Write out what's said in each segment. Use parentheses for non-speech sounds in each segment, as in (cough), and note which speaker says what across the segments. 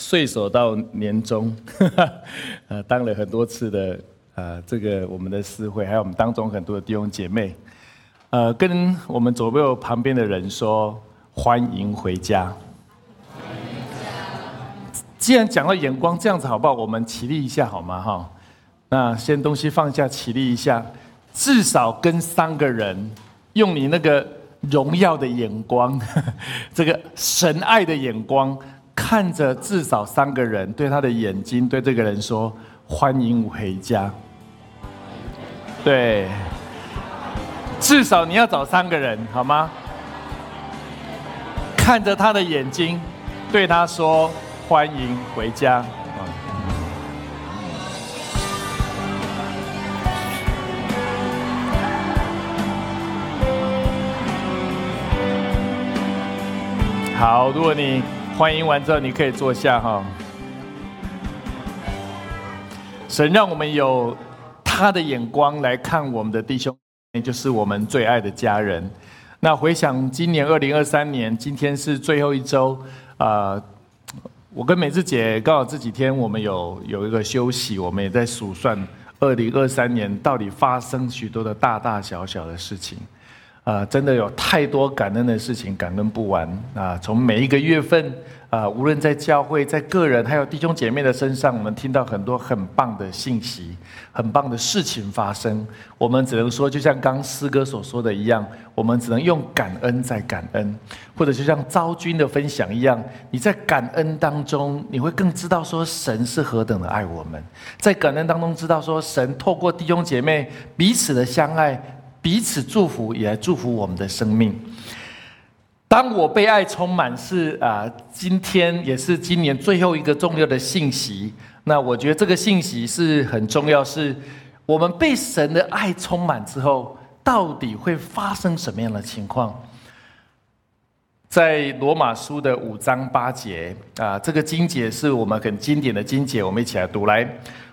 Speaker 1: 岁首到年终，(laughs) 呃，当了很多次的呃这个我们的司会，还有我们当中很多的弟兄姐妹，呃，跟我们左右旁边的人说欢迎回家。既然讲到眼光，这样子好不好？我们起立一下好吗？哈，那先东西放下，起立一下，至少跟三个人用你那个。荣耀的眼光，(laughs) 这个神爱的眼光，看着至少三个人，对他的眼睛，对这个人说：“欢迎回家。”对，至少你要找三个人，好吗？看着他的眼睛，对他说：“欢迎回家。”好，如果你欢迎完之后，你可以坐下哈。神让我们有他的眼光来看我们的弟兄，也就是我们最爱的家人。那回想今年二零二三年，今天是最后一周啊。我跟美智姐刚好这几天我们有有一个休息，我们也在数算二零二三年到底发生许多的大大小小的事情。啊，真的有太多感恩的事情，感恩不完啊！从每一个月份啊，无论在教会、在个人，还有弟兄姐妹的身上，我们听到很多很棒的信息，很棒的事情发生。我们只能说，就像刚诗歌所说的一样，我们只能用感恩在感恩，或者就像昭君的分享一样，你在感恩当中，你会更知道说神是何等的爱我们，在感恩当中知道说神透过弟兄姐妹彼此的相爱。彼此祝福，也祝福我们的生命。当我被爱充满，是啊，今天也是今年最后一个重要的信息。那我觉得这个信息是很重要，是我们被神的爱充满之后，到底会发生什么样的情况？在罗马书的五章八节啊，这个经节是我们很经典的经节，我们一起来读来。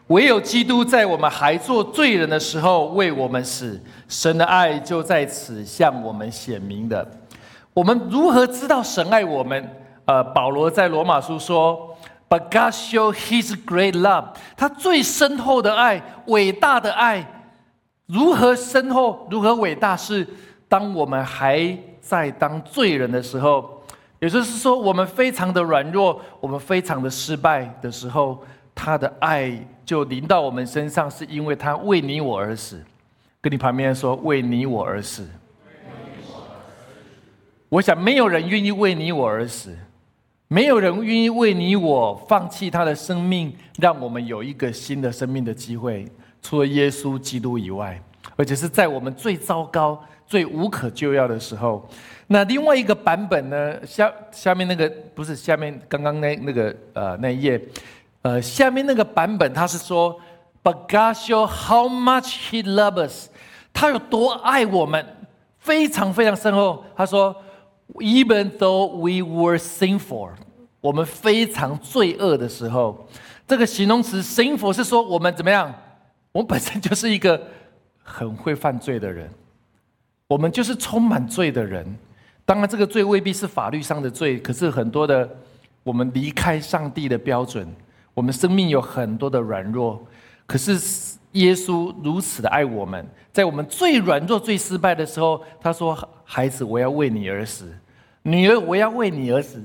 Speaker 1: 唯有基督在我们还做罪人的时候为我们死，神的爱就在此向我们显明的。我们如何知道神爱我们？呃，保罗在罗马书说：“But God show His great love，他最深厚的爱，伟大的爱，如何深厚，如何伟大？是当我们还在当罪人的时候，也就是说，我们非常的软弱，我们非常的失败的时候。”他的爱就临到我们身上，是因为他为你我而死。跟你旁边说，为你我而死。我想没有人愿意为你我而死，没有人愿意为你我放弃他的生命，让我们有一个新的生命的机会。除了耶稣基督以外，而且是在我们最糟糕、最无可救药的时候。那另外一个版本呢？下下面那个不是下面刚刚那那个呃那一页。呃，下面那个版本他是说，But God show how much He loves us，他有多爱我们，非常非常深厚。他说，Even though we were sinful，我们非常罪恶的时候，这个形容词 sinful 是说我们怎么样？我们本身就是一个很会犯罪的人，我们就是充满罪的人。当然，这个罪未必是法律上的罪，可是很多的我们离开上帝的标准。我们生命有很多的软弱，可是耶稣如此的爱我们，在我们最软弱、最失败的时候，他说：“孩子，我要为你而死；女儿，我要为你而死。”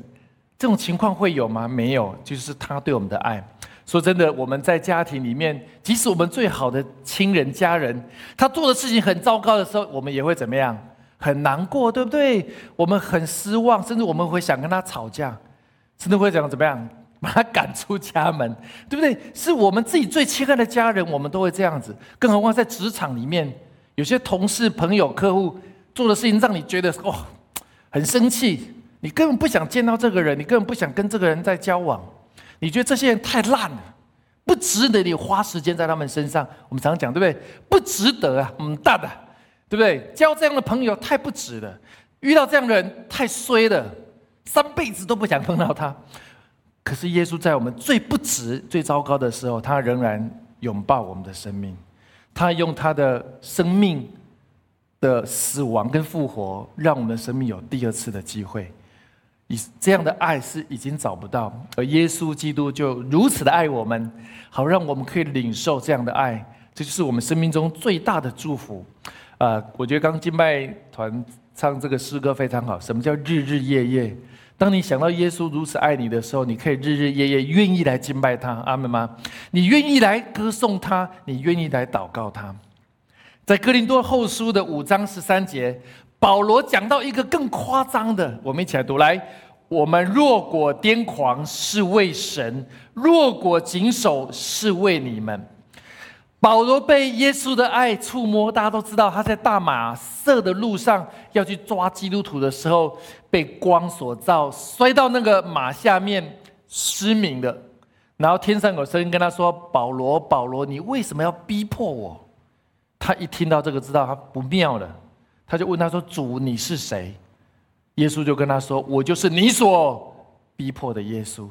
Speaker 1: 这种情况会有吗？没有，就是他对我们的爱。说真的，我们在家庭里面，即使我们最好的亲人、家人，他做的事情很糟糕的时候，我们也会怎么样？很难过，对不对？我们很失望，甚至我们会想跟他吵架，甚至会讲怎么样？把他赶出家门，对不对？是我们自己最亲爱的家人，我们都会这样子。更何况在职场里面，有些同事、朋友、客户做的事情，让你觉得哇，很生气，你根本不想见到这个人，你根本不想跟这个人在交往。你觉得这些人太烂了，不值得你花时间在他们身上。我们常常讲，对不对？不值得啊，嗯，大的，对不对？交这样的朋友太不值了，遇到这样的人太衰了，三辈子都不想碰到他。可是耶稣在我们最不值、最糟糕的时候，他仍然拥抱我们的生命，他用他的生命的死亡跟复活，让我们生命有第二次的机会。以这样的爱是已经找不到，而耶稣基督就如此的爱我们，好让我们可以领受这样的爱，这就是我们生命中最大的祝福。啊，我觉得刚敬拜团唱这个诗歌非常好。什么叫日日夜夜？当你想到耶稣如此爱你的时候，你可以日日夜夜愿意来敬拜他，阿门吗？你愿意来歌颂他，你愿意来祷告他。在哥林多后书的五章十三节。保罗讲到一个更夸张的，我们一起来读来。我们若果癫狂是为神，若果谨守是为你们。保罗被耶稣的爱触摸，大家都知道他在大马色的路上要去抓基督徒的时候，被光所照，摔到那个马下面失明的。然后天上有声音跟他说：“保罗，保罗，你为什么要逼迫我？”他一听到这个，知道他不妙了。他就问他说：“主，你是谁？”耶稣就跟他说：“我就是你所逼迫的耶稣。”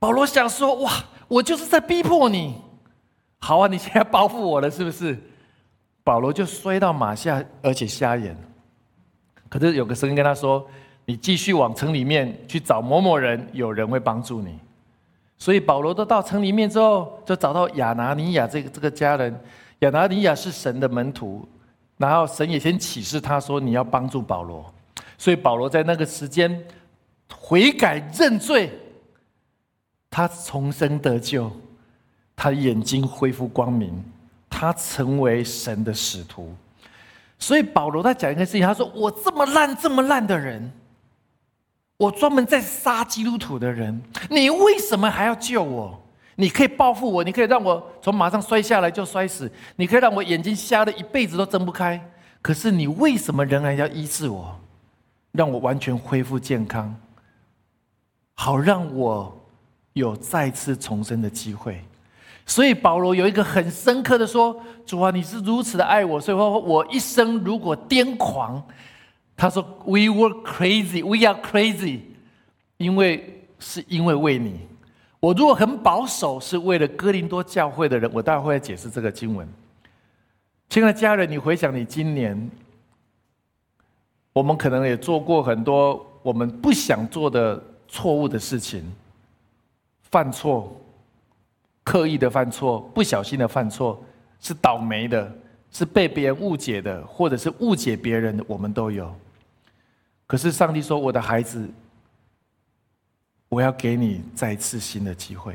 Speaker 1: 保罗想说：“哇，我就是在逼迫你。好啊，你现在报复我了，是不是？”保罗就摔到马下，而且瞎眼。可是有个声音跟他说：“你继续往城里面去找某某人，有人会帮助你。”所以保罗都到城里面之后，就找到亚拿尼亚这个这个家人。亚拿尼亚是神的门徒。然后神也先启示他说：“你要帮助保罗。”所以保罗在那个时间悔改认罪，他重生得救，他眼睛恢复光明，他成为神的使徒。所以保罗在讲一件事情，他说：“我这么烂这么烂的人，我专门在杀基督徒的人，你为什么还要救我？”你可以报复我，你可以让我从马上摔下来就摔死，你可以让我眼睛瞎的一辈子都睁不开。可是你为什么仍然要医治我，让我完全恢复健康，好让我有再次重生的机会？所以保罗有一个很深刻的说：“主啊，你是如此的爱我，所以说我一生如果癫狂，他说 ‘We were crazy, we are crazy’，因为是因为为你。”我如果很保守，是为了哥林多教会的人，我待会会解释这个经文。亲爱的家人，你回想你今年，我们可能也做过很多我们不想做的错误的事情，犯错，刻意的犯错，不小心的犯错，是倒霉的，是被别人误解的，或者是误解别人的，我们都有。可是上帝说：“我的孩子。”我要给你再一次新的机会，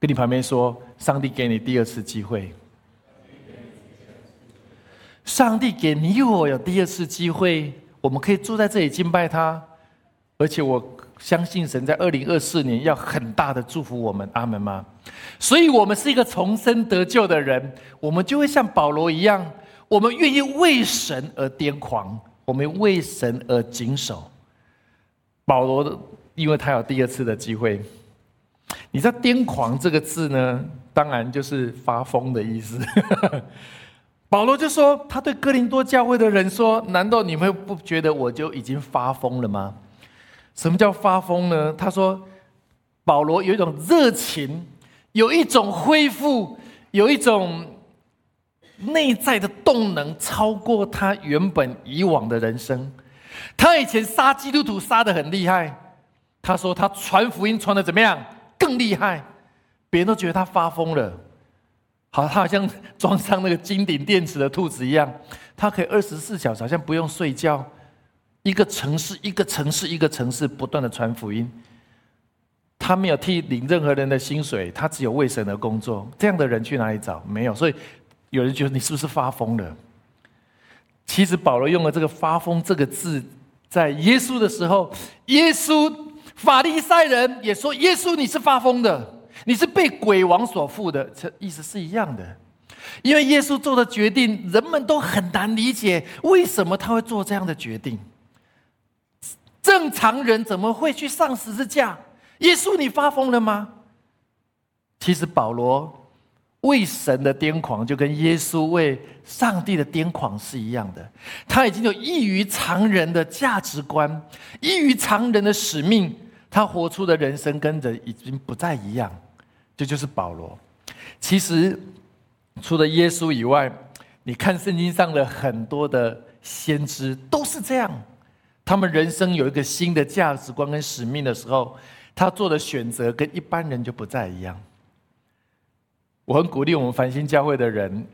Speaker 1: 跟你旁边说，上帝给你第二次机会。上帝给你我有第二次机会，我们可以坐在这里敬拜他，而且我相信神在二零二四年要很大的祝福我们，阿门吗？所以，我们是一个重生得救的人，我们就会像保罗一样，我们愿意为神而癫狂，我们为神而谨守。保罗的。因为他有第二次的机会，你知道“癫狂”这个字呢？当然就是发疯的意思。(laughs) 保罗就说，他对哥林多教会的人说：“难道你们不觉得我就已经发疯了吗？”什么叫发疯呢？他说，保罗有一种热情，有一种恢复，有一种内在的动能，超过他原本以往的人生。他以前杀基督徒杀的很厉害。他说：“他传福音传的怎么样？更厉害，别人都觉得他发疯了。好，他好像装上那个金顶电池的兔子一样，他可以二十四小时好像不用睡觉，一个城市一个城市一个城市不断的传福音。他没有替领任何人的薪水，他只有为神而工作。这样的人去哪里找？没有。所以有人觉得你是不是发疯了？其实保罗用了这个‘发疯’这个字，在耶稣的时候，耶稣。”法利赛人也说：“耶稣，你是发疯的，你是被鬼王所附的。”这意思是一样的，因为耶稣做的决定，人们都很难理解为什么他会做这样的决定。正常人怎么会去上十字架？耶稣，你发疯了吗？其实保罗为神的癫狂，就跟耶稣为上帝的癫狂是一样的。他已经有异于常人的价值观，异于常人的使命。他活出的人生跟人已经不再一样。这就是保罗。其实除了耶稣以外，你看圣经上的很多的先知都是这样。他们人生有一个新的价值观跟使命的时候，他做的选择跟一般人就不再一样。我很鼓励我们繁星教会的人，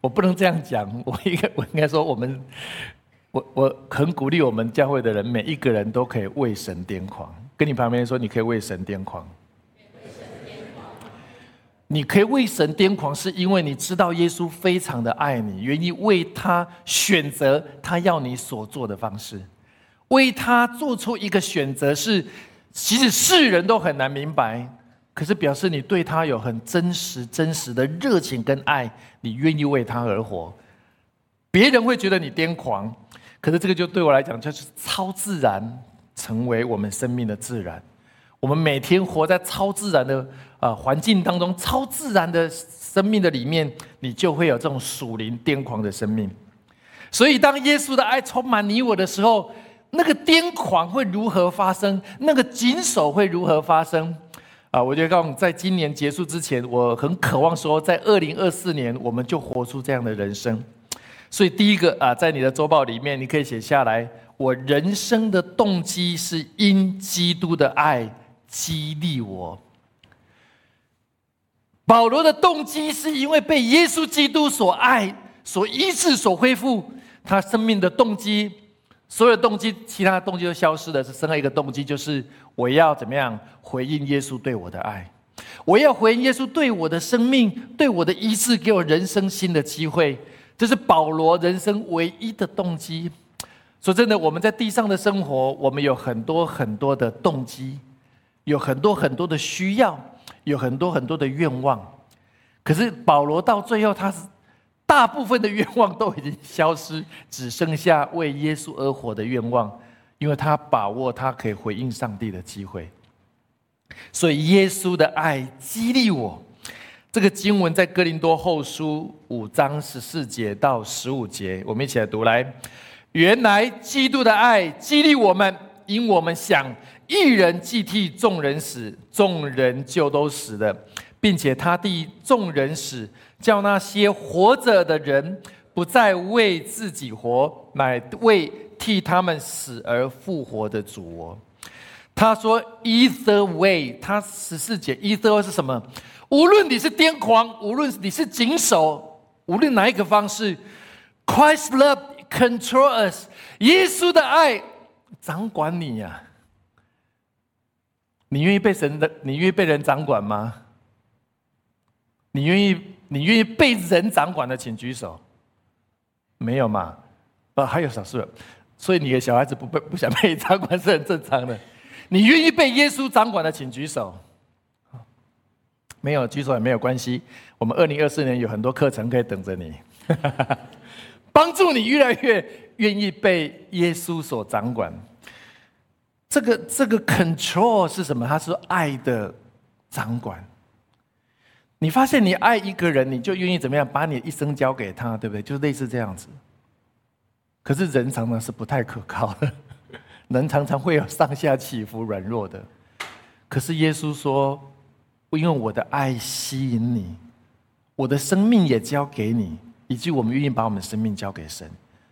Speaker 1: 我不能这样讲，我应该 (laughs) 我应该说我们，我我很鼓励我们教会的人，每一个人都可以为神癫狂。跟你旁边说，你可以为神癫狂。你可以为神癫狂，是因为你知道耶稣非常的爱你，愿意为他选择他要你所做的方式，为他做出一个选择，是即使世人都很难明白，可是表示你对他有很真实、真实的热情跟爱，你愿意为他而活。别人会觉得你癫狂，可是这个就对我来讲就是超自然，成为我们生命的自然。我们每天活在超自然的啊环境当中，超自然的生命的里面，你就会有这种属灵癫狂的生命。所以，当耶稣的爱充满你我的时候，那个癫狂会如何发生？那个紧守会如何发生？啊，我觉得告诉你，在今年结束之前，我很渴望说，在二零二四年，我们就活出这样的人生。所以，第一个啊，在你的周报里面，你可以写下来：我人生的动机是因基督的爱。激励我。保罗的动机是因为被耶稣基督所爱、所医治、所恢复，他生命的动机，所有动机，其他的动机都消失了，是剩下一个动机，就是我要怎么样回应耶稣对我的爱，我要回应耶稣对我的生命、对我的医治，给我人生新的机会。这是保罗人生唯一的动机。说真的，我们在地上的生活，我们有很多很多的动机。有很多很多的需要，有很多很多的愿望，可是保罗到最后，他是大部分的愿望都已经消失，只剩下为耶稣而活的愿望，因为他把握他可以回应上帝的机会。所以耶稣的爱激励我。这个经文在哥林多后书五章十四节到十五节，我们一起来读来。原来基督的爱激励我们，因我们想。一人既替众人死，众人就都死了，并且他替众人死，叫那些活着的人不再为自己活，乃为替他们死而复活的主。他说：“Either way，他十四节，Either way 是什么？无论你是癫狂，无论你是谨守，无论哪一个方式，Christ love control us，耶稣的爱掌管你呀。”你愿意被神的？你愿意被人掌管吗？你愿意？你愿意被人掌管的，请举手。没有嘛？呃，还有少数人。所以你的小孩子不被不想被你掌管是很正常的。你愿意被耶稣掌管的，请举手。没有举手也没有关系。我们二零二四年有很多课程可以等着你，(laughs) 帮助你越来越愿意被耶稣所掌管。这个这个 control 是什么？它是爱的掌管。你发现你爱一个人，你就愿意怎么样？把你一生交给他，对不对？就是类似这样子。可是人常常是不太可靠的，(laughs) 人常常会有上下起伏、软弱的。可是耶稣说：“因为我的爱吸引你，我的生命也交给你，以及我们愿意把我们的生命交给神。”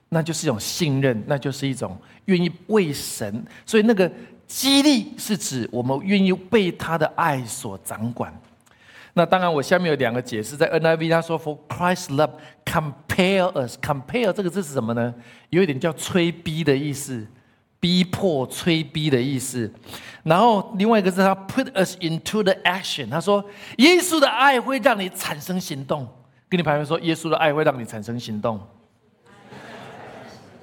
Speaker 1: 那就是一种信任，那就是一种愿意为神，所以那个激励是指我们愿意被他的爱所掌管。那当然，我下面有两个解释，在 NIV 他说，For Christ's love compare us，compare 这个字是什么呢？有一点叫催逼的意思，逼迫、催逼的意思。然后另外一个是他 put us into the action，他说，耶稣的爱会让你产生行动。跟你朋友说，耶稣的爱会让你产生行动。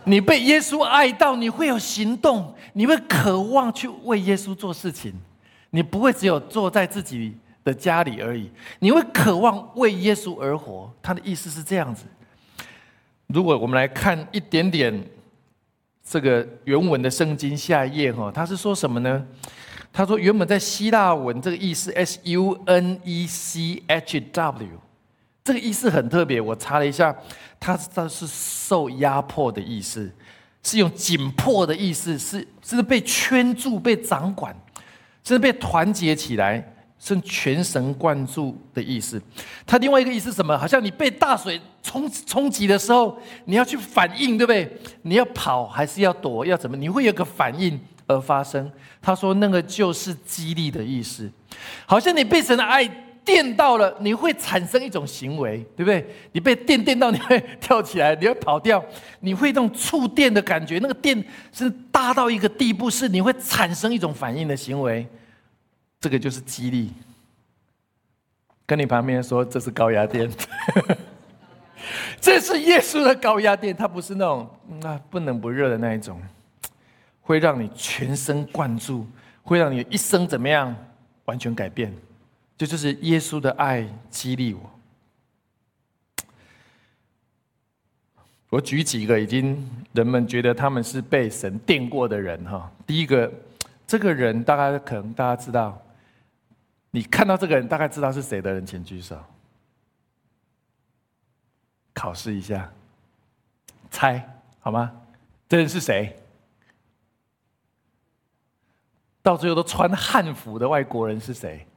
Speaker 1: 你被耶稣爱到，你会有行动，你会渴望去为耶稣做事情，你不会只有坐在自己的家里而已，你会渴望为耶稣而活。他的意思是这样子。如果我们来看一点点这个原文的圣经下一页哈，他是说什么呢？他说原本在希腊文这个意思 S U N E C H W，这个意思很特别。我查了一下，它它是受压迫的意思，是用紧迫的意思，是是被圈住、被掌管，是被团结起来。是全神贯注的意思。它另外一个意思是什么？好像你被大水冲冲击的时候，你要去反应，对不对？你要跑还是要躲？要怎么？你会有个反应而发生。他说那个就是激励的意思，好像你被神的爱电到了，你会产生一种行为，对不对？你被电电到，你会跳起来，你会跑掉，你会那种触电的感觉，那个电是大到一个地步，是你会产生一种反应的行为。这个就是激励。跟你旁边说，这是高压电，(laughs) 这是耶稣的高压电，它不是那种那不冷不热的那一种，会让你全神贯注，会让你一生怎么样完全改变。这就是耶稣的爱激励我。我举几个已经人们觉得他们是被神电过的人哈。第一个，这个人大概可能大家知道。你看到这个人，大概知道是谁的人，请举手。考试一下，猜好吗？这人是谁？到最后都穿汉服的外国人是谁？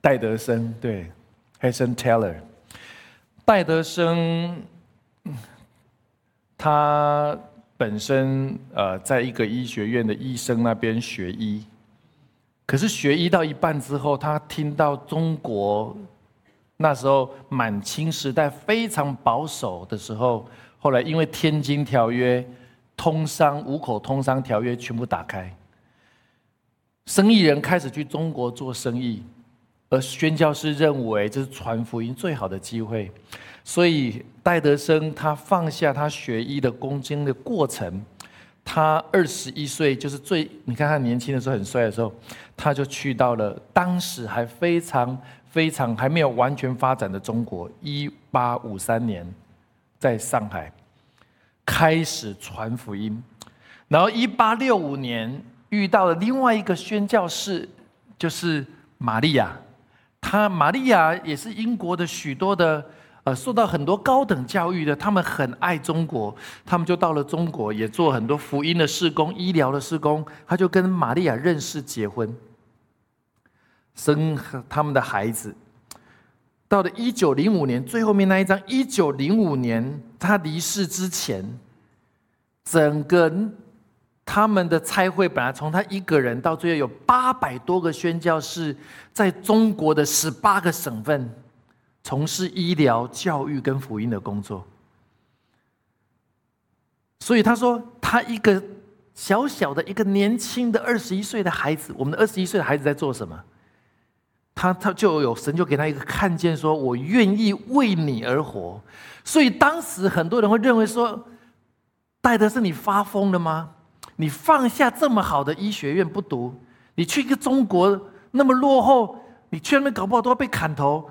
Speaker 1: 戴德生，对 h a s o n Taylor。戴德生，他本身呃，在一个医学院的医生那边学医。可是学医到一半之后，他听到中国那时候满清时代非常保守的时候，后来因为《天津条约》、通商五口通商条约全部打开，生意人开始去中国做生意，而宣教师认为这是传福音最好的机会，所以戴德生他放下他学医的攻坚的过程。他二十一岁，就是最你看他年轻的时候很帅的时候，他就去到了当时还非常非常还没有完全发展的中国。一八五三年，在上海开始传福音，然后一八六五年遇到了另外一个宣教士，就是玛利亚。他玛利亚也是英国的许多的。受到很多高等教育的，他们很爱中国，他们就到了中国，也做很多福音的事工、医疗的事工。他就跟玛利亚认识、结婚，生他们的孩子。到了一九零五年最后面那一张，一九零五年他离世之前，整个他们的差会本来从他一个人，到最后有八百多个宣教士，在中国的十八个省份。从事医疗、教育跟福音的工作，所以他说，他一个小小的一个年轻的二十一岁的孩子，我们的二十一岁的孩子在做什么？他他就有神就给他一个看见，说我愿意为你而活。所以当时很多人会认为说，戴德是你发疯了吗？你放下这么好的医学院不读，你去一个中国那么落后，你去那边搞不好都要被砍头。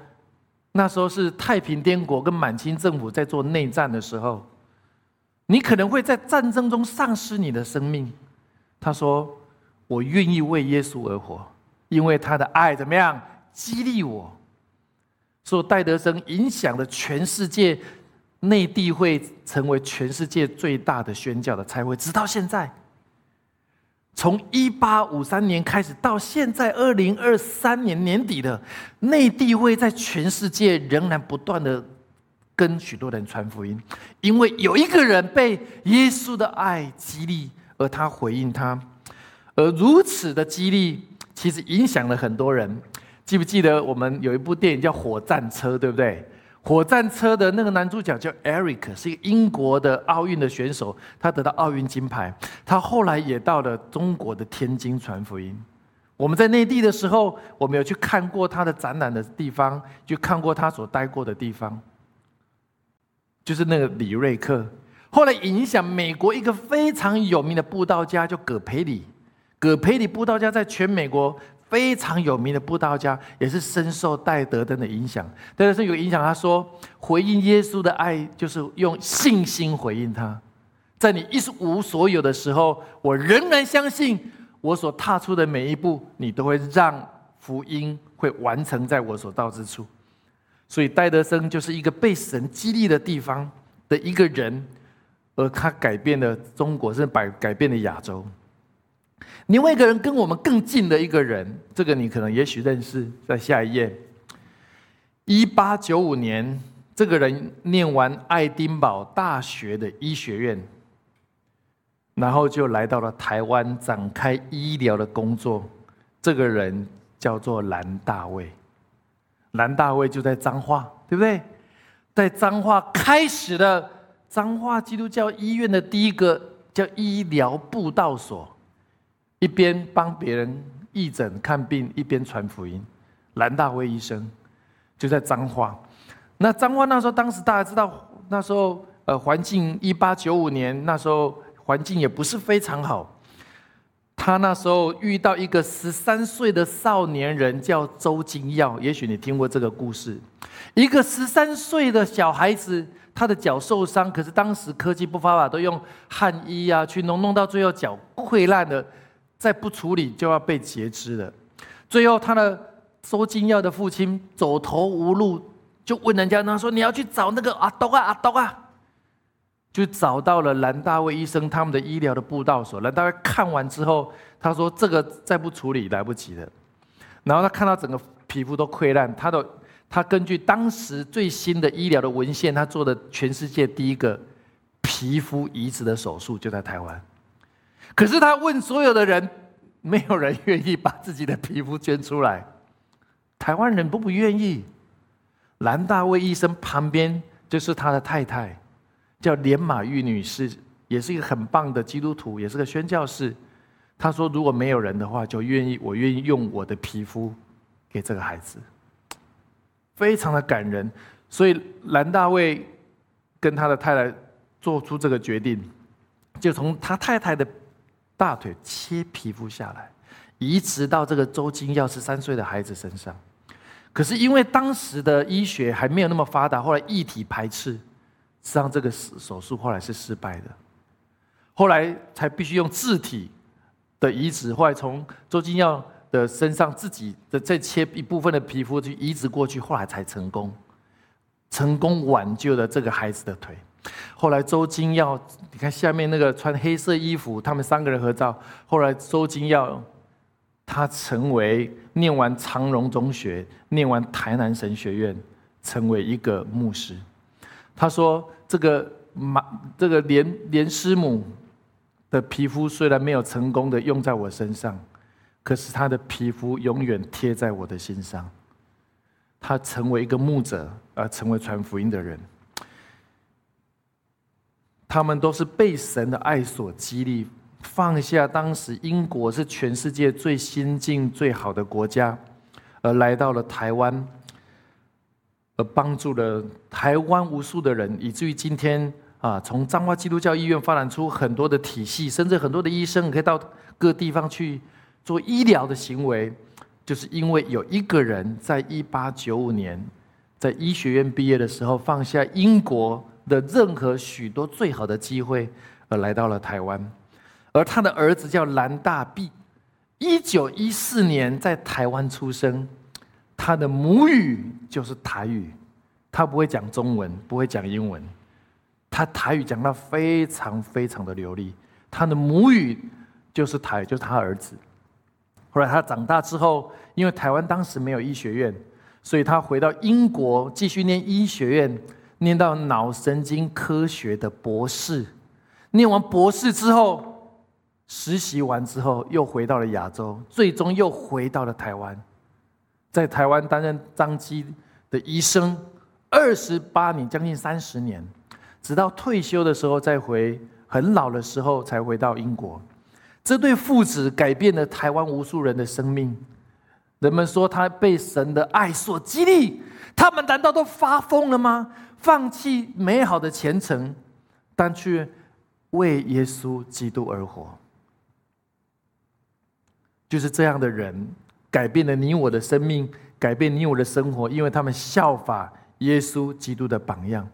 Speaker 1: 那时候是太平天国跟满清政府在做内战的时候，你可能会在战争中丧失你的生命。他说：“我愿意为耶稣而活，因为他的爱怎么样激励我。”说戴德生影响了全世界，内地会成为全世界最大的宣教的才会，直到现在。从一八五三年开始到现在二零二三年年底的内地会在全世界仍然不断的跟许多人传福音，因为有一个人被耶稣的爱激励，而他回应他，而如此的激励其实影响了很多人。记不记得我们有一部电影叫《火战车》，对不对？火战车的那个男主角叫 Eric，是一个英国的奥运的选手，他得到奥运金牌。他后来也到了中国的天津传福音。我们在内地的时候，我们有去看过他的展览的地方，就看过他所待过的地方，就是那个李瑞克。后来影响美国一个非常有名的布道家，叫葛培理。葛培理布道家在全美国。非常有名的布道家，也是深受戴德登的影响。戴德登有影响，他说：“回应耶稣的爱，就是用信心回应他。在你一无所有的时候，我仍然相信我所踏出的每一步，你都会让福音会完成在我所到之处。所以戴德生就是一个被神激励的地方的一个人，而他改变了中国，甚至改改变了亚洲。另外一个人跟我们更近的一个人，这个你可能也许认识，在下一页。一八九五年，这个人念完爱丁堡大学的医学院，然后就来到了台湾展开医疗的工作。这个人叫做蓝大卫。蓝大卫就在彰化，对不对？在彰化开始了彰化基督教医院的第一个叫医疗布道所，一边帮别人义诊看病，一边传福音。蓝大卫医生就在彰化。那彰化那时候，当时大家知道，那时候呃环境，一八九五年那时候环境也不是非常好。他那时候遇到一个十三岁的少年人，叫周金耀。也许你听过这个故事。一个十三岁的小孩子，他的脚受伤，可是当时科技不发达，都用汗衣啊去弄，弄到最后脚溃烂了，再不处理就要被截肢了。最后，他的收金药的父亲走投无路，就问人家，他说：“你要去找那个阿东啊，阿东啊。”就找到了蓝大卫医生他们的医疗的布道所。蓝大卫看完之后，他说：“这个再不处理来不及了。”然后他看到整个皮肤都溃烂，他的他根据当时最新的医疗的文献，他做的全世界第一个皮肤移植的手术就在台湾。可是他问所有的人，没有人愿意把自己的皮肤捐出来。台湾人不不愿意。蓝大卫医生旁边就是他的太太。叫连马玉女士，也是一个很棒的基督徒，也是个宣教士。他说：“如果没有人的话，就愿意，我愿意用我的皮肤给这个孩子。”非常的感人。所以蓝大卫跟他的太太做出这个决定，就从他太太的大腿切皮肤下来，移植到这个周金耀十三岁的孩子身上。可是因为当时的医学还没有那么发达，后来异体排斥。实际上，这个手术后来是失败的，后来才必须用自体的移植，后来从周金耀的身上自己的再切一部分的皮肤去移植过去，后来才成功，成功挽救了这个孩子的腿。后来周金耀，你看下面那个穿黑色衣服，他们三个人合照。后来周金耀他成为念完长荣中学，念完台南神学院，成为一个牧师。他说：“这个马，这个连连师母的皮肤虽然没有成功的用在我身上，可是他的皮肤永远贴在我的心上。他成为一个牧者，而成为传福音的人。他们都是被神的爱所激励，放下当时英国是全世界最先进、最好的国家，而来到了台湾。”而帮助了台湾无数的人，以至于今天啊，从彰化基督教医院发展出很多的体系，甚至很多的医生可以到各地方去做医疗的行为，就是因为有一个人在一八九五年在医学院毕业的时候，放下英国的任何许多最好的机会，而来到了台湾，而他的儿子叫蓝大弼，一九一四年在台湾出生。他的母语就是台语，他不会讲中文，不会讲英文，他台语讲到非常非常的流利。他的母语就是台，就是他儿子。后来他长大之后，因为台湾当时没有医学院，所以他回到英国继续念医学院，念到脑神经科学的博士。念完博士之后，实习完之后又回到了亚洲，最终又回到了台湾。在台湾担任张基的医生二十八年，将近三十年，直到退休的时候再回，很老的时候才回到英国。这对父子改变了台湾无数人的生命。人们说他被神的爱所激励，他们难道都发疯了吗？放弃美好的前程，但却为耶稣基督而活，就是这样的人。改变了你我的生命，改变你我的生活，因为他们效法耶稣基督的榜样。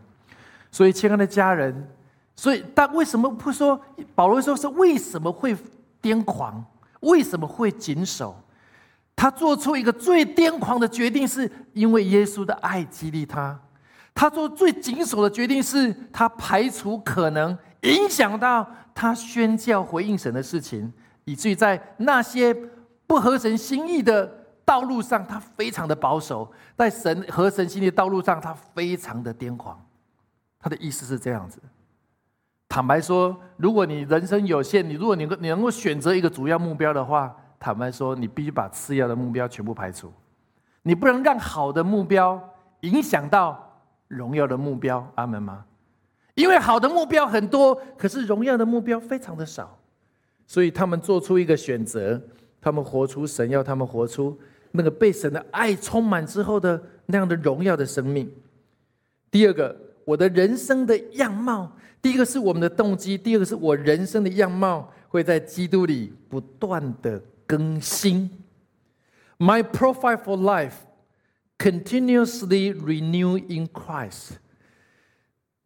Speaker 1: 所以，亲爱的家人，所以但为什么会说保罗说是为什么会癫狂？为什么会谨守？他做出一个最癫狂的决定，是因为耶稣的爱激励他。他做最谨守的决定，是他排除可能影响到他宣教回应神的事情，以至于在那些不合神心意的道路上，他非常的保守；在神合神心意的道路上，他非常的癫狂。他的意思是这样子。坦白说，如果你人生有限，你如果你你能够选择一个主要目标的话，坦白说，你必须把次要的目标全部排除，你不能让好的目标影响到荣耀的目标。阿门吗？因为好的目标很多，可是荣耀的目标非常的少，所以他们做出一个选择，他们活出神要他们活出那个被神的爱充满之后的那样的荣耀的生命。第二个，我的人生的样貌。第一个是我们的动机，第二个是我人生的样貌会在基督里不断的更新。My profile for life continuously renew in Christ。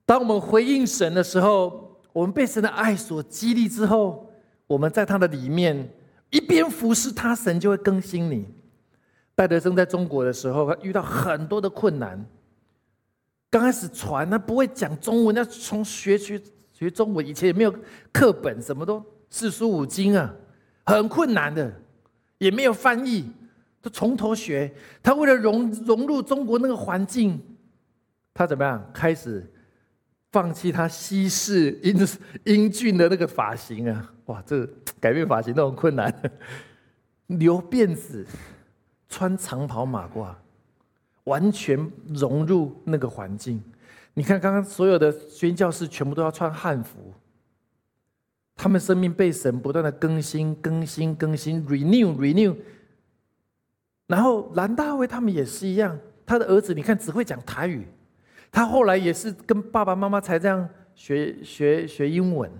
Speaker 1: 当我们回应神的时候，我们被神的爱所激励之后，我们在他的里面一边服侍他，神就会更新你。戴德生在中国的时候，他遇到很多的困难。刚开始传，他不会讲中文，要从学学学中文。以前也没有课本，什么都四书五经啊，很困难的，也没有翻译，都从头学。他为了融融入中国那个环境，他怎么样？开始放弃他西式英英俊的那个发型啊！哇，这改变发型都很困难，留辫子，穿长袍马褂。完全融入那个环境，你看，刚刚所有的宣教士全部都要穿汉服，他们生命被神不断的更新、更新、更新，renew、renew。然后蓝大卫他们也是一样，他的儿子你看只会讲台语，他后来也是跟爸爸妈妈才这样学学学英文。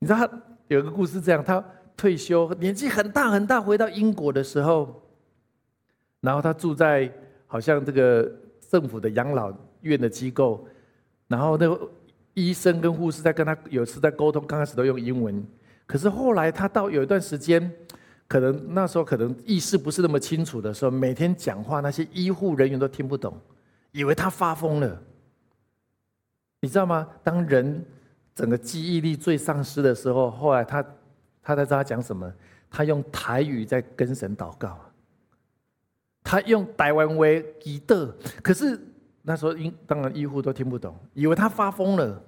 Speaker 1: 你知道他有一个故事，这样他退休年纪很大很大，回到英国的时候，然后他住在。好像这个政府的养老院的机构，然后那个医生跟护士在跟他有次在沟通，刚开始都用英文，可是后来他到有一段时间，可能那时候可能意识不是那么清楚的时候，每天讲话那些医护人员都听不懂，以为他发疯了。你知道吗？当人整个记忆力最丧失的时候，后来他他在知道他讲什么，他用台语在跟神祷告。他用台湾为基的，可是那时候医当然医护都听不懂，以为他发疯了。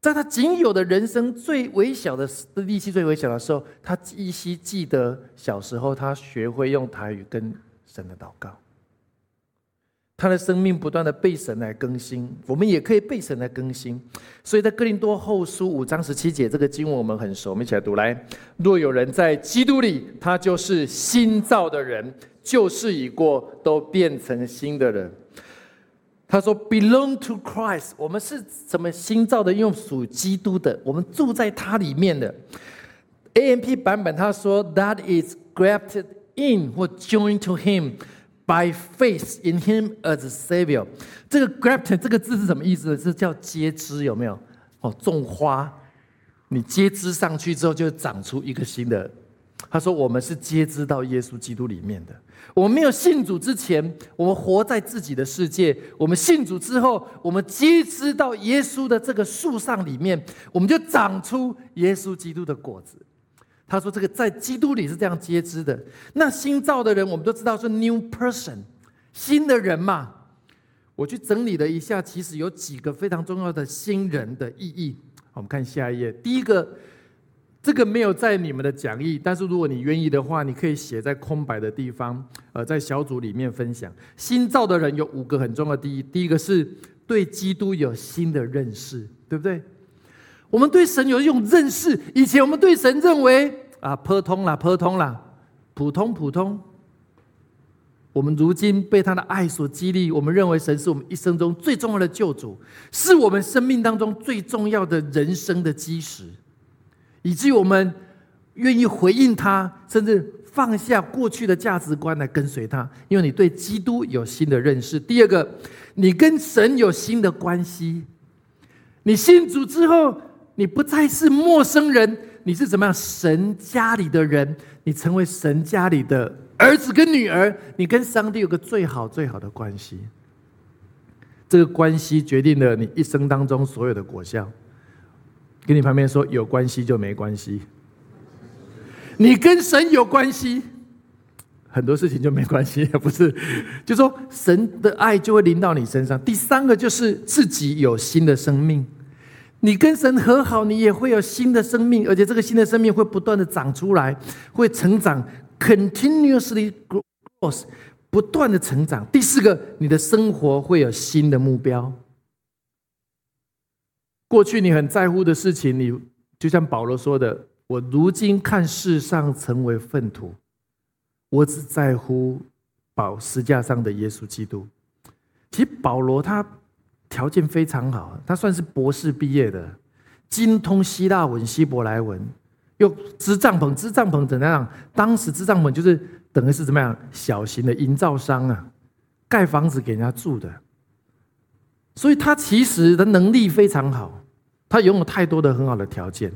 Speaker 1: 在他仅有的人生最微小的力气最微小的时候，他依稀记得小时候他学会用台语跟神的祷告。他的生命不断的被神来更新，我们也可以被神来更新。所以在哥林多后书五章十七节这个经文我们很熟，我们一起来读来。若有人在基督里，他就是新造的人。旧事已过，都变成新的人。他说：“Belong to Christ，我们是什么新造的？用属基督的，我们住在他里面的。”A.M.P 版本他说：“That is grafted in 或 joined to Him by faith in Him as Savior。”这个 grafted 这个字是什么意思？是叫接枝，有没有？哦，种花，你接枝上去之后，就长出一个新的。他说：“我们是接枝到耶稣基督里面的。”我们没有信主之前，我们活在自己的世界；我们信主之后，我们接枝到耶稣的这个树上里面，我们就长出耶稣基督的果子。他说：“这个在基督里是这样接枝的。”那新造的人，我们都知道是 new person，新的人嘛。我去整理了一下，其实有几个非常重要的新人的意义。我们看下一页，第一个。这个没有在你们的讲义，但是如果你愿意的话，你可以写在空白的地方，呃，在小组里面分享。新造的人有五个很重要的第一，第一个是对基督有新的认识，对不对？我们对神有一种认识，以前我们对神认为啊，普通啦，普通啦，普通普通。我们如今被他的爱所激励，我们认为神是我们一生中最重要的救主，是我们生命当中最重要的人生的基石。以至于我们愿意回应他，甚至放下过去的价值观来跟随他，因为你对基督有新的认识。第二个，你跟神有新的关系。你信主之后，你不再是陌生人，你是怎么样？神家里的人，你成为神家里的儿子跟女儿，你跟上帝有个最好最好的关系。这个关系决定了你一生当中所有的果效。跟你旁边说有关系就没关系，你跟神有关系，很多事情就没关系，(laughs) 不是？就说神的爱就会临到你身上。第三个就是自己有新的生命，你跟神和好，你也会有新的生命，而且这个新的生命会不断的长出来，会成长，continuously growth。不断的成长。第四个，你的生活会有新的目标。过去你很在乎的事情，你就像保罗说的：“我如今看世上成为粪土，我只在乎保石架上的耶稣基督。”其实保罗他条件非常好，他算是博士毕业的，精通希腊文、希伯来文，又织帐篷。织帐篷怎样？当时织帐篷就是。等于是怎么样？小型的营造商啊，盖房子给人家住的。所以他其实的能力非常好，他拥有太多的很好的条件。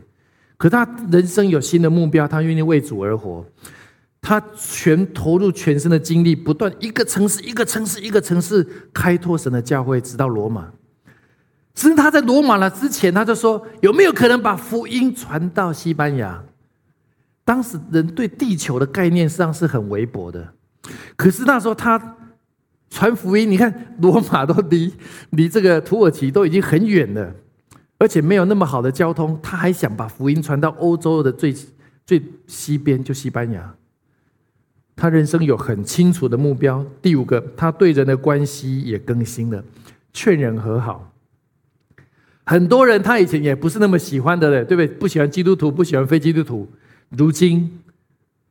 Speaker 1: 可他人生有新的目标，他愿意为主而活，他全投入全身的精力，不断一个城市一个城市一个城市开拓神的教会，直到罗马。甚至他在罗马了之前，他就说：有没有可能把福音传到西班牙？当时人对地球的概念上是很微薄的，可是那时候他传福音，你看罗马都离 (laughs) 离这个土耳其都已经很远了，而且没有那么好的交通，他还想把福音传到欧洲的最最西边，就西班牙。他人生有很清楚的目标。第五个，他对人的关系也更新了，劝人和好。很多人他以前也不是那么喜欢的嘞，对不对？不喜欢基督徒，不喜欢非基督徒。如今，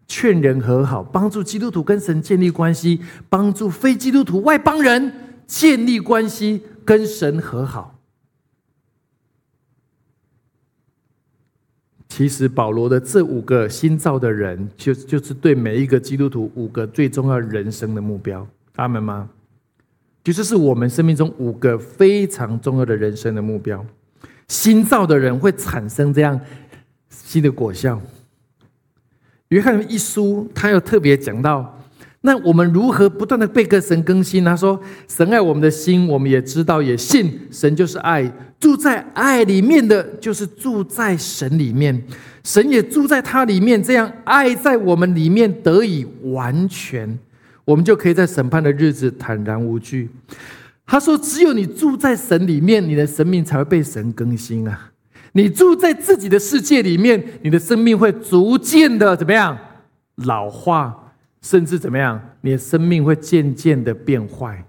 Speaker 1: 劝人和好，帮助基督徒跟神建立关系，帮助非基督徒外邦人建立关系，跟神和好。其实保罗的这五个新造的人，就就是对每一个基督徒五个最重要人生的目标。他们吗？其实是我们生命中五个非常重要的人生的目标。新造的人会产生这样新的果效。约翰一书，他又特别讲到，那我们如何不断的被个神更新？他说：“神爱我们的心，我们也知道，也信神就是爱，住在爱里面的就是住在神里面，神也住在他里面，这样爱在我们里面得以完全，我们就可以在审判的日子坦然无惧。”他说：“只有你住在神里面，你的生命才会被神更新啊。”你住在自己的世界里面，你的生命会逐渐的怎么样老化，甚至怎么样，你的生命会渐渐的变坏，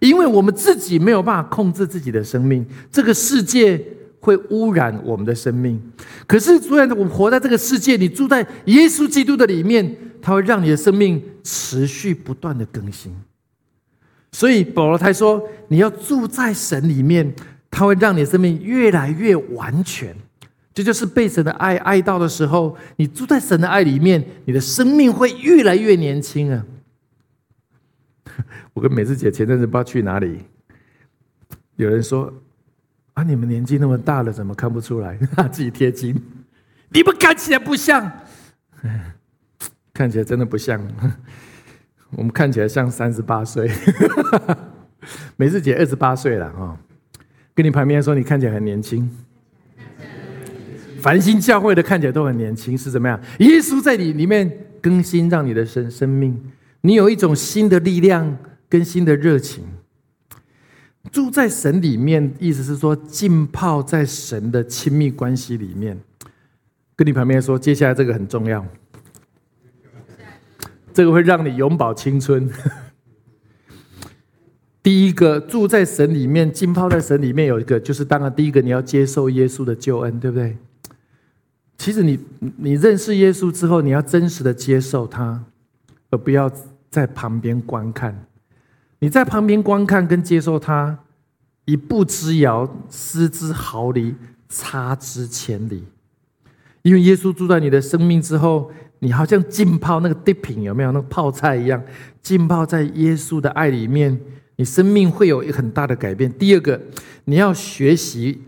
Speaker 1: 因为我们自己没有办法控制自己的生命，这个世界会污染我们的生命。可是，虽然我们活在这个世界，你住在耶稣基督的里面，它会让你的生命持续不断的更新。所以保罗他说，你要住在神里面。它会让你的生命越来越完全，这就是被神的爱爱到的时候，你住在神的爱里面，你的生命会越来越年轻啊！(laughs) 我跟美智姐前阵子不知道去哪里，有人说：“啊，你们年纪那么大了，怎么看不出来？” (laughs) 自己贴金，你们看起来不像，(laughs) 看起来真的不像，我们看起来像三十八岁。美智姐二十八岁了啊。跟你旁边说，你看起来很年轻。繁星教会的看起来都很年轻，是怎么样？耶稣在你里面更新，让你的生生命，你有一种新的力量跟新的热情。住在神里面，意思是说浸泡在神的亲密关系里面。跟你旁边说，接下来这个很重要，这个会让你永葆青春。第一个住在神里面，浸泡在神里面，有一个就是当然第一个你要接受耶稣的救恩，对不对？其实你你认识耶稣之后，你要真实的接受他，而不要在旁边观看。你在旁边观看跟接受他，一步之遥，失之毫厘，差之千里。因为耶稣住在你的生命之后，你好像浸泡那个地品有没有那个泡菜一样，浸泡在耶稣的爱里面。你生命会有一很大的改变。第二个，你要学习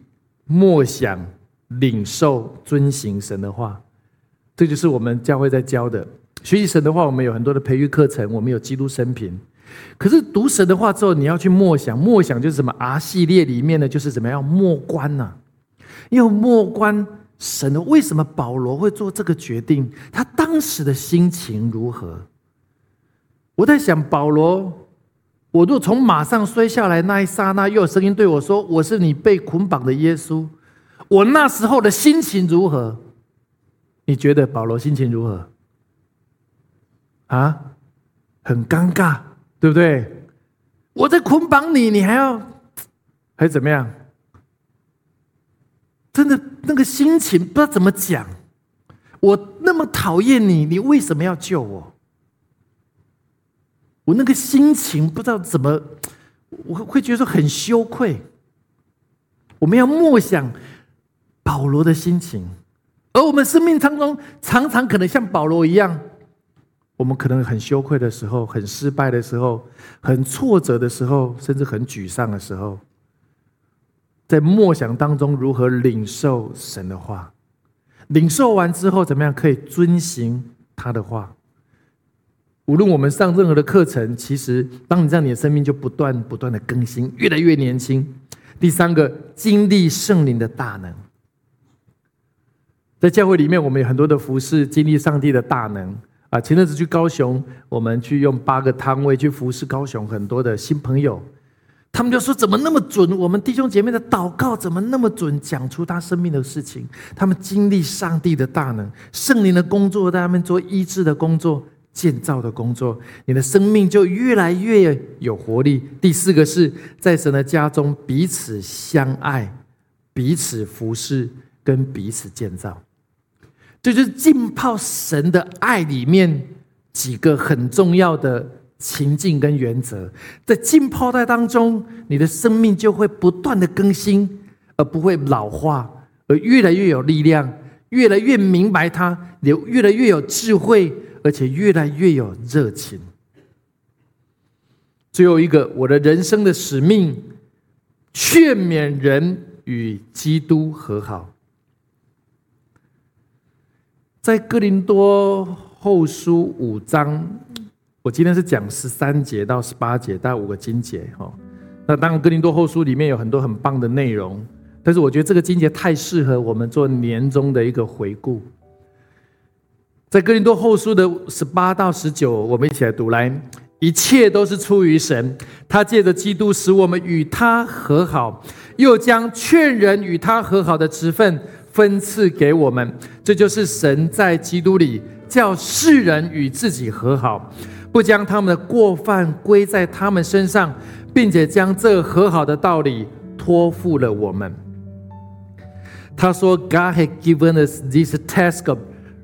Speaker 1: 默想领受、遵行神的话。这就是我们教会在教的。学习神的话，我们有很多的培育课程，我们有基督生平。可是读神的话之后，你要去默想，默想就是什么？R 系列里面呢，就是怎么样默观呢？要默观神的，为什么保罗会做这个决定？他当时的心情如何？我在想，保罗，我若从马上摔下来那一刹那，又有声音对我说：“我是你被捆绑的耶稣。”我那时候的心情如何？你觉得保罗心情如何？啊，很尴尬，对不对？我在捆绑你，你还要，还怎么样？真的那个心情不知道怎么讲。我那么讨厌你，你为什么要救我？我那个心情不知道怎么，我会会觉得很羞愧。我们要默想保罗的心情，而我们生命当中常常可能像保罗一样。我们可能很羞愧的时候，很失败的时候，很挫折的时候，甚至很沮丧的时候，在默想当中如何领受神的话，领受完之后怎么样可以遵行他的话？无论我们上任何的课程，其实当你这样，你的生命就不断不断的更新，越来越年轻。第三个，经历圣灵的大能，在教会里面，我们有很多的服饰，经历上帝的大能。啊，前阵子去高雄，我们去用八个摊位去服侍高雄很多的新朋友，他们就说怎么那么准？我们弟兄姐妹的祷告怎么那么准？讲出他生命的事情，他们经历上帝的大能，圣灵的工作，在他们做医治的工作、建造的工作，你的生命就越来越有活力。第四个是在神的家中彼此相爱、彼此服侍跟彼此建造。这就是浸泡神的爱里面几个很重要的情境跟原则，在浸泡在当中，你的生命就会不断的更新，而不会老化，而越来越有力量，越来越明白它，有越来越有智慧，而且越来越有热情。最后一个，我的人生的使命，劝勉人与基督和好。在哥林多后书五章，我今天是讲十三节到十八节，大概五个经节哈。那当然，哥林多后书里面有很多很棒的内容，但是我觉得这个经节太适合我们做年终的一个回顾。在哥林多后书的十八到十九，我们一起来读来，一切都是出于神，他借着基督使我们与他和好，又将劝人与他和好的职分。分赐给我们，这就是神在基督里叫世人与自己和好，不将他们的过犯归在他们身上，并且将这和好的道理托付了我们。他说：“God has given us this task of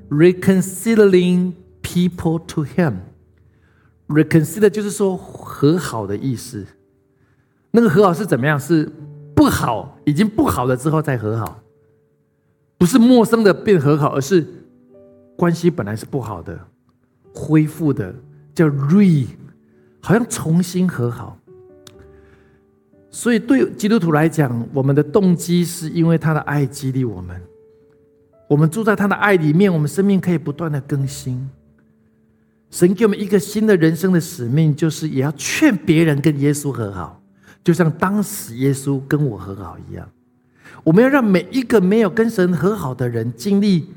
Speaker 1: reconciling people to Him。reconcile 就是说和好的意思。那个和好是怎么样？是不好，已经不好了之后再和好。”不是陌生的变和好，而是关系本来是不好的，恢复的叫 re，好像重新和好。所以对基督徒来讲，我们的动机是因为他的爱激励我们，我们住在他的爱里面，我们生命可以不断的更新。神给我们一个新的人生的使命，就是也要劝别人跟耶稣和好，就像当时耶稣跟我和好一样。我们要让每一个没有跟神和好的人经历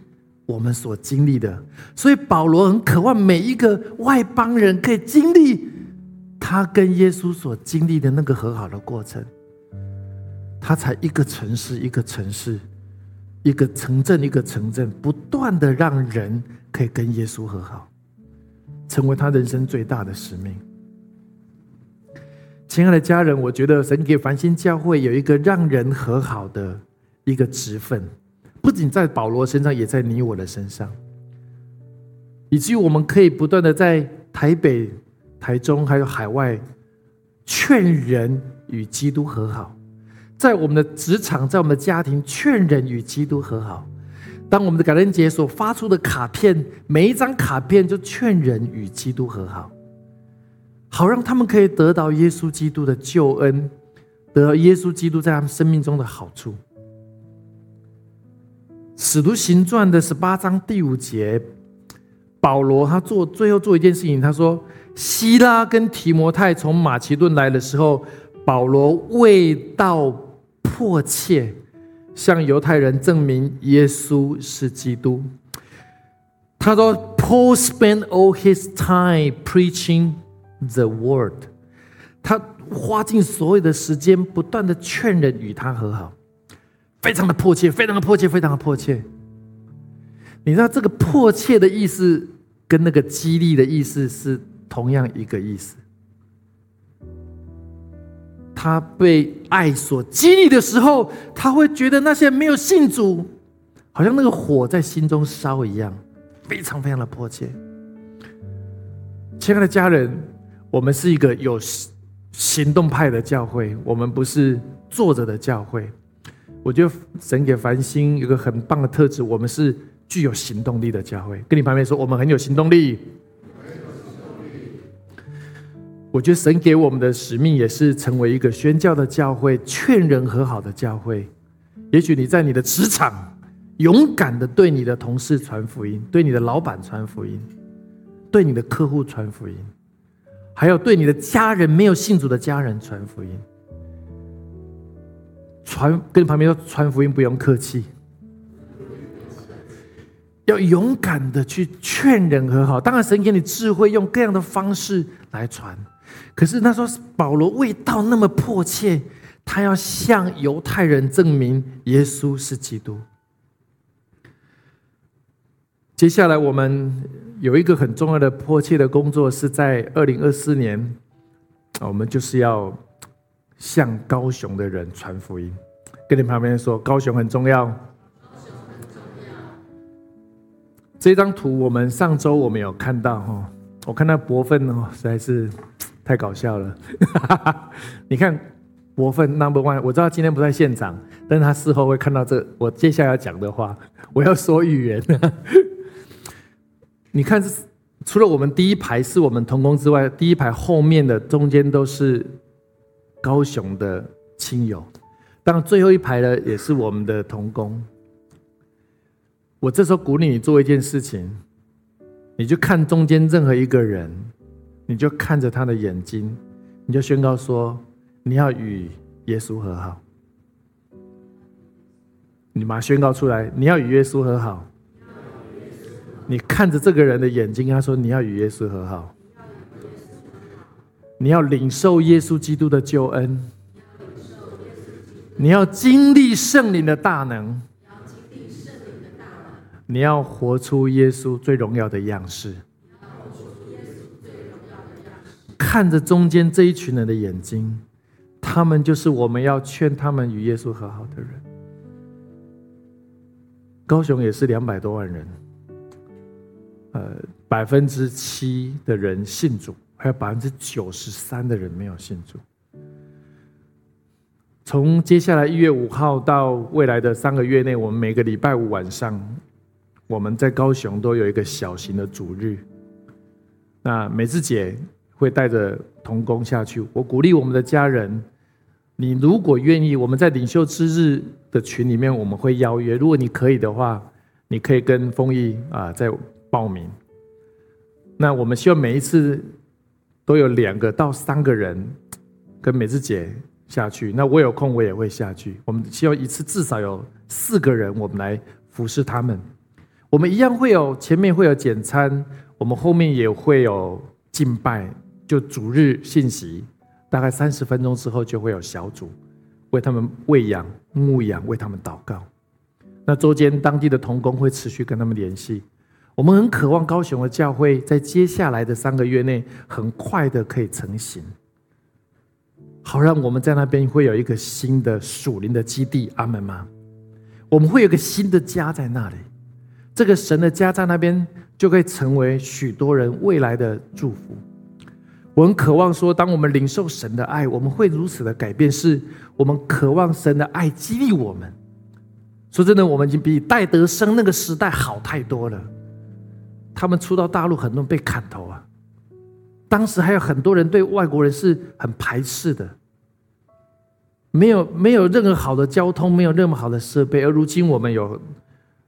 Speaker 1: 我们所经历的，所以保罗很渴望每一个外邦人可以经历他跟耶稣所经历的那个和好的过程。他才一个城市一个城市，一个城镇一个城镇，不断的让人可以跟耶稣和好，成为他人生最大的使命。亲爱的家人，我觉得神给繁星教会有一个让人和好的一个职分，不仅在保罗身上，也在你我的身上，以至于我们可以不断的在台北、台中还有海外劝人与基督和好，在我们的职场，在我们的家庭劝人与基督和好。当我们的感恩节所发出的卡片，每一张卡片就劝人与基督和好。好让他们可以得到耶稣基督的救恩，得到耶稣基督在他们生命中的好处。使徒行传的十八章第五节，保罗他做最后做一件事情，他说：希拉跟提摩太从马其顿来的时候，保罗未到迫切向犹太人证明耶稣是基督。他说：“Paul spent all his time preaching the word。”他花尽所有的时间，不断的劝人与他和好，非常的迫切，非常的迫切，非常的迫切。你知道这个迫切的意思，跟那个激励的意思是同样一个意思。他被爱所激励的时候，他会觉得那些没有信主，好像那个火在心中烧一样。非常非常的迫切，亲爱的家人，我们是一个有行动派的教会，我们不是坐着的教会。我觉得神给繁星有个很棒的特质，我们是具有行动力的教会。跟你旁边说，我们很有行动力。我觉得神给我们的使命也是成为一个宣教的教会，劝人和好的教会。也许你在你的职场。勇敢的对你的同事传福音，对你的老板传福音，对你的客户传福音，还有对你的家人没有信主的家人传福音。传跟旁边说传福音不用客气，要勇敢的去劝人和好。当然，神给你智慧，用各样的方式来传。可是那时候保罗未到那么迫切，他要向犹太人证明耶稣是基督。接下来，我们有一个很重要的、迫切的工作，是在二零二四年，我们就是要向高雄的人传福音。跟你旁边说，高雄很重要。这张图，我们上周我们有看到哈，我看到博分哦，实在是太搞笑了。(laughs) 你看博分 number one，我知道今天不在现场，但是他事后会看到这我接下来要讲的话，我要说语言。(laughs) 你看，除了我们第一排是我们同工之外，第一排后面的中间都是高雄的亲友，当然最后一排呢也是我们的同工。我这时候鼓励你做一件事情，你就看中间任何一个人，你就看着他的眼睛，你就宣告说：你要与耶稣和好。你把宣告出来，你要与耶稣和好。你看着这个人的眼睛，他说：“你要与耶稣和好，你要领受耶稣基督的救恩，你要经历圣灵的大能，你要活出耶稣最荣耀的样式。看着中间这一群人的眼睛，他们就是我们要劝他们与耶稣和好的人。高雄也是两百多万人。”呃，百分之七的人信主，还有百分之九十三的人没有信主。从接下来一月五号到未来的三个月内，我们每个礼拜五晚上，我们在高雄都有一个小型的主日。那美智姐会带着童工下去。我鼓励我们的家人，你如果愿意，我们在领袖之日的群里面，我们会邀约。如果你可以的话，你可以跟丰毅啊，在。报名，那我们希望每一次都有两个到三个人跟美智姐下去。那我有空我也会下去。我们希望一次至少有四个人，我们来服侍他们。我们一样会有前面会有简餐，我们后面也会有敬拜，就主日信息。大概三十分钟之后就会有小组为他们喂养、牧养，为他们祷告。那周间当地的童工会持续跟他们联系。我们很渴望高雄的教会在接下来的三个月内很快的可以成型，好让我们在那边会有一个新的属灵的基地。阿门吗？我们会有个新的家在那里，这个神的家在那边就可以成为许多人未来的祝福。我很渴望说，当我们领受神的爱，我们会如此的改变，是我们渴望神的爱激励我们。说真的，我们已经比戴德生那个时代好太多了。他们出到大陆，很多人被砍头啊！当时还有很多人对外国人是很排斥的，没有没有任何好的交通，没有任何好的设备。而如今我们有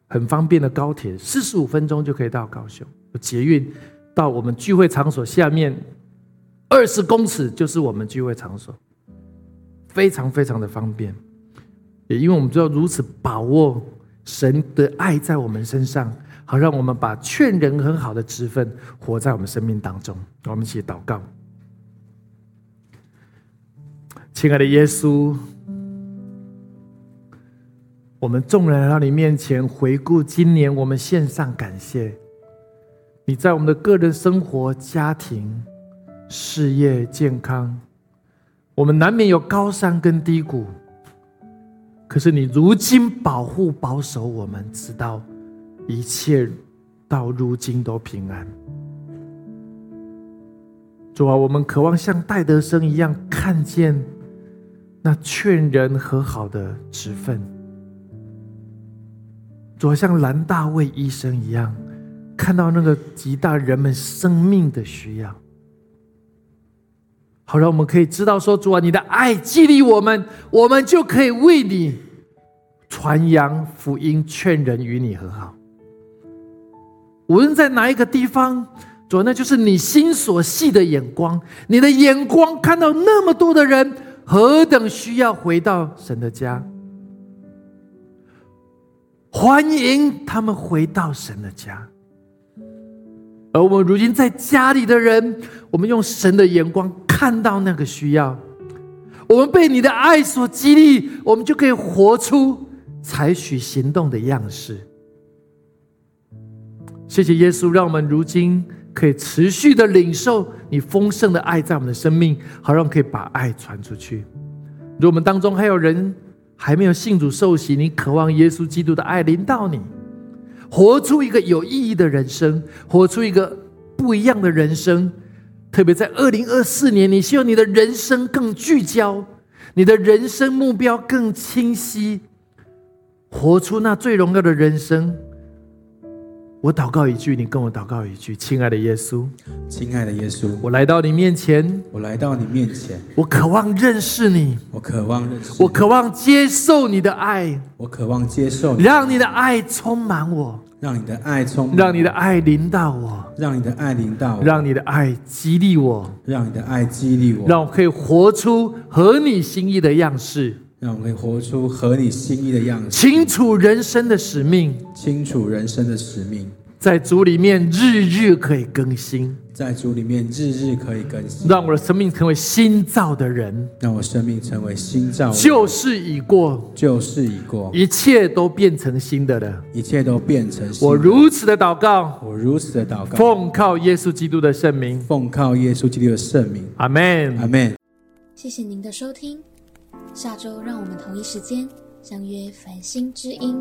Speaker 1: 很方便的高铁，四十五分钟就可以到高雄。捷运到我们聚会场所下面二十公尺就是我们聚会场所，非常非常的方便。也因为我们知道如此把握神的爱在我们身上，好让我们把劝人很好的职分活在我们生命当中。我们一起祷告，亲爱的耶稣。我们众人来到你面前，回顾今年，我们献上感谢。你在我们的个人生活、家庭、事业、健康，我们难免有高山跟低谷。可是你如今保护、保守我们，直到一切到如今都平安。主啊，我们渴望像戴德生一样，看见那劝人和好的职分。主啊像兰大卫医生一样，看到那个极大人们生命的需要，好让我们可以知道说：主啊，你的爱激励我们，我们就可以为你传扬福音，劝人与你和好。无论在哪一个地方，主，那就是你心所系的眼光，你的眼光看到那么多的人何等需要回到神的家。欢迎他们回到神的家，而我们如今在家里的人，我们用神的眼光看到那个需要，我们被你的爱所激励，我们就可以活出采取行动的样式。谢谢耶稣，让我们如今可以持续的领受你丰盛的爱在我们的生命，好让我们可以把爱传出去。如果我们当中还有人，还没有信主受洗，你渴望耶稣基督的爱临到你，活出一个有意义的人生，活出一个不一样的人生。特别在二零二四年，你希望你的人生更聚焦，你的人生目标更清晰，活出那最荣耀的人生。我祷告一句，你跟我祷告一句，亲爱的耶稣，
Speaker 2: 亲爱的耶稣，
Speaker 1: 我来到你面前，
Speaker 2: 我来到你面前，
Speaker 1: 我渴望认识你，
Speaker 2: 我渴望认识，
Speaker 1: 我渴望接受你的爱，
Speaker 2: 我渴望接受，
Speaker 1: 让你的爱充满我，
Speaker 2: 让你的爱充，
Speaker 1: 让你的爱临到我，
Speaker 2: 让你的爱临到我，
Speaker 1: 让你的爱激励我，
Speaker 2: 让你的爱激励我，
Speaker 1: 让我可以活出合你心意的样式。
Speaker 2: 让我可以活出合你心意的样子，
Speaker 1: 清楚人生的使命，
Speaker 2: 清楚人生的使命，
Speaker 1: 在主里面日日可以更新，
Speaker 2: 在主里面日日可以更新，
Speaker 1: 让我的生命成为新造的人，
Speaker 2: 让我生命成为新造，
Speaker 1: 旧事已过，
Speaker 2: 旧事已过，
Speaker 1: 一切都变成新的了，
Speaker 2: 一切都变成。
Speaker 1: 我如此的祷告，
Speaker 2: 我如此的祷告，
Speaker 1: 奉靠耶稣基督的圣名，
Speaker 2: 奉靠耶稣基督的圣名，
Speaker 1: 阿门，
Speaker 2: 阿门。
Speaker 3: 谢谢您的收听。下周让我们同一时间相约繁星之音。